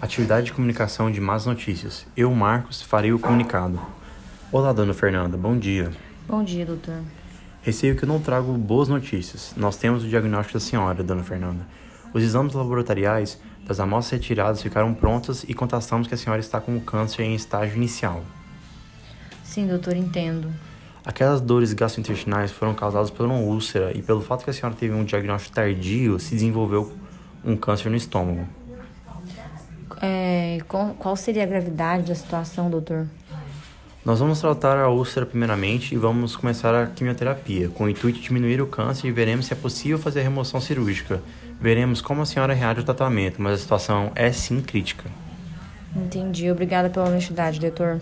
Atividade de comunicação de más notícias. Eu, Marcos, farei o comunicado. Olá, dona Fernanda, bom dia. Bom dia, doutor. Receio que eu não trago boas notícias. Nós temos o diagnóstico da senhora, dona Fernanda. Os exames laboratoriais das amostras retiradas ficaram prontas e constatamos que a senhora está com o câncer em estágio inicial. Sim, doutor, entendo. Aquelas dores gastrointestinais foram causadas por uma úlcera e pelo fato que a senhora teve um diagnóstico tardio, se desenvolveu um câncer no estômago. É, qual seria a gravidade da situação, doutor? Nós vamos tratar a úlcera primeiramente e vamos começar a quimioterapia, com o intuito de diminuir o câncer e veremos se é possível fazer a remoção cirúrgica. Veremos como a senhora reage ao tratamento, mas a situação é sim crítica. Entendi. Obrigada pela honestidade, doutor.